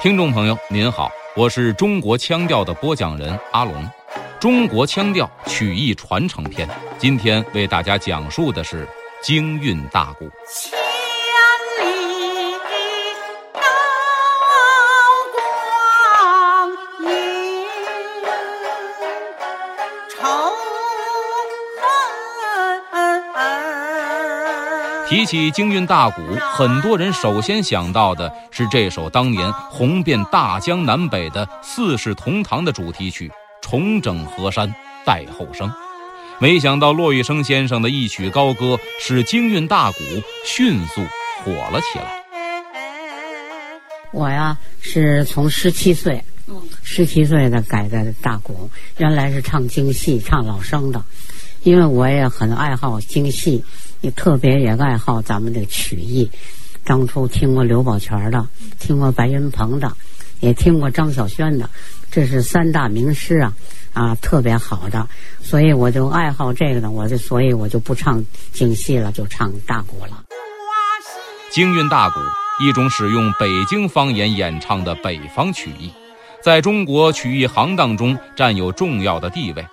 听众朋友您好，我是中国腔调的播讲人阿龙，中国腔调曲艺传承篇，今天为大家讲述的是京韵大鼓。提起京韵大鼓，很多人首先想到的是这首当年红遍大江南北的四世同堂的主题曲《重整河山待后生》。没想到骆玉笙先生的一曲高歌，使京韵大鼓迅速火了起来。我呀，是从十七岁，十七岁的改的大鼓，原来是唱京戏、唱老生的，因为我也很爱好京戏。也特别也爱好咱们的曲艺，当初听过刘宝全的，听过白云鹏的，也听过张小轩的，这是三大名师啊，啊，特别好的，所以我就爱好这个呢，我就所以我就不唱京戏了，就唱大鼓了。京韵大鼓，一种使用北京方言演唱的北方曲艺，在中国曲艺行当中占有重要的地位。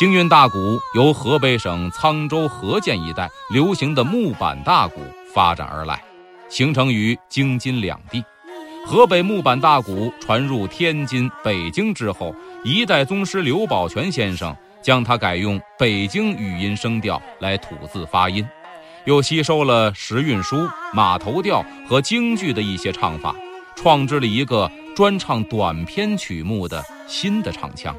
京韵大鼓由河北省沧州河间一带流行的木板大鼓发展而来，形成于京津两地。河北木板大鼓传入天津、北京之后，一代宗师刘宝全先生将它改用北京语音声调来吐字发音，又吸收了时韵书、马头调和京剧的一些唱法，创制了一个专唱短篇曲目的新的唱腔，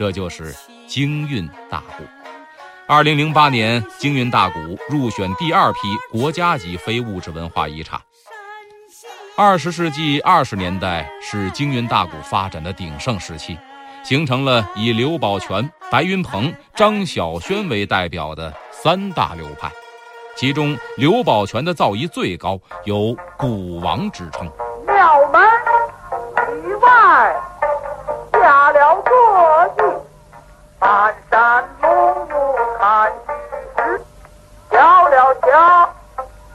这就是。京韵大鼓，二零零八年，京韵大鼓入选第二批国家级非物质文化遗产。二十世纪二十年代是京韵大鼓发展的鼎盛时期，形成了以刘宝全、白云鹏、张小轩为代表的三大流派，其中刘宝全的造诣最高，有“鼓王”之称。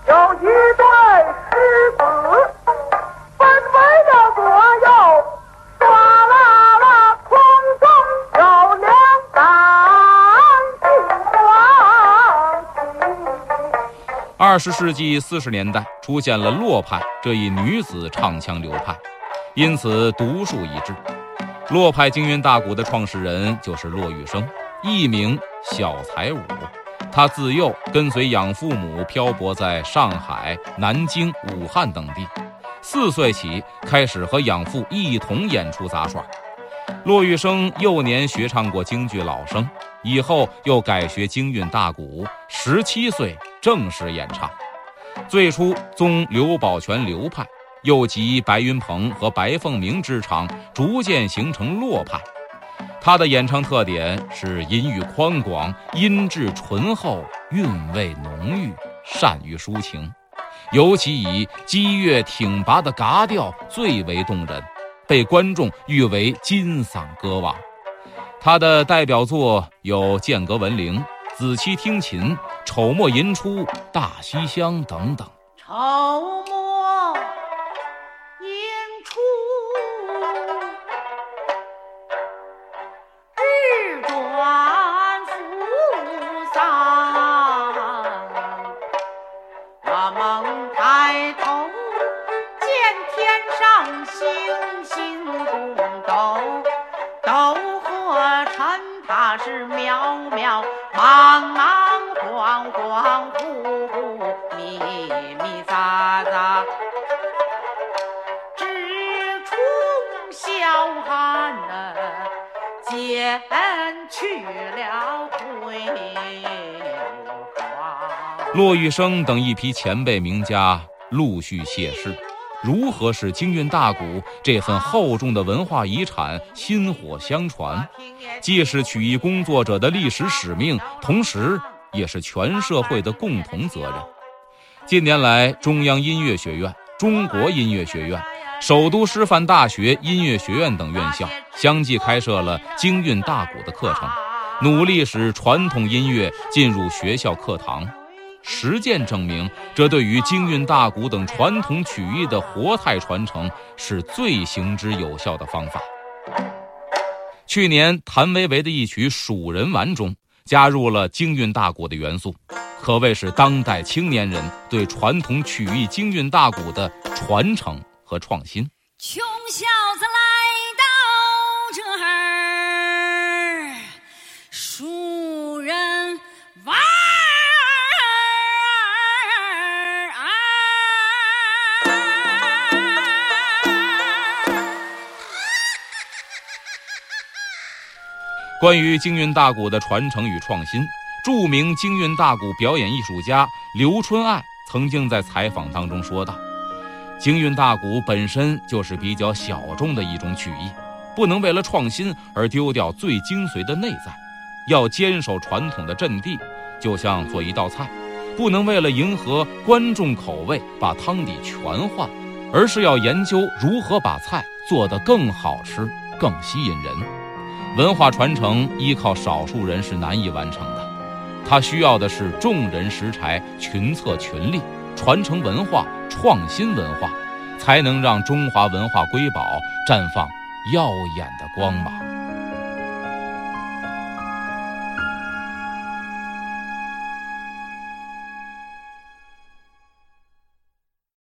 有一对狮子，分为了左右，哗啦啦，空中有两杆金黄旗。二十世纪四十年代，出现了洛派这一女子唱腔流派，因此独树一帜。洛派京韵大鼓的创始人就是骆玉笙，艺名小才武。他自幼跟随养父母漂泊在上海、南京、武汉等地，四岁起开始和养父一同演出杂耍。骆玉笙幼年学唱过京剧老生，以后又改学京韵大鼓，十七岁正式演唱。最初宗刘宝全流派。又集白云鹏和白凤鸣之长，逐渐形成洛派。他的演唱特点是音域宽广，音质醇厚，韵味浓郁，善于抒情。尤其以激越挺拔的嘎调最为动人，被观众誉为金嗓歌王。他的代表作有《剑阁闻铃》《子期听琴》《丑末吟出》《大西厢》等等。丑斗斗河陈他是渺渺茫茫恍恍惚惚迷迷杂。杂志冲霄汉呐奸去了辉煌。骆玉生等一批前辈名家陆续谢世。如何使京韵大鼓这份厚重的文化遗产薪火相传，既是曲艺工作者的历史使命，同时也是全社会的共同责任。近年来，中央音乐学院、中国音乐学院、首都师范大学音乐学院等院校相继开设了京韵大鼓的课程，努力使传统音乐进入学校课堂。实践证明，这对于京韵大鼓等传统曲艺的活态传承是最行之有效的方法。去年，谭维维的一曲《蜀人玩》中加入了京韵大鼓的元素，可谓是当代青年人对传统曲艺京韵大鼓的传承和创新。穷小子啦关于京韵大鼓的传承与创新，著名京韵大鼓表演艺术家刘春爱曾经在采访当中说道：“京韵大鼓本身就是比较小众的一种曲艺，不能为了创新而丢掉最精髓的内在，要坚守传统的阵地，就像做一道菜，不能为了迎合观众口味把汤底全换，而是要研究如何把菜做得更好吃、更吸引人。”文化传承依靠少数人是难以完成的，它需要的是众人拾柴、群策群力，传承文化、创新文化，才能让中华文化瑰宝绽放耀眼的光芒。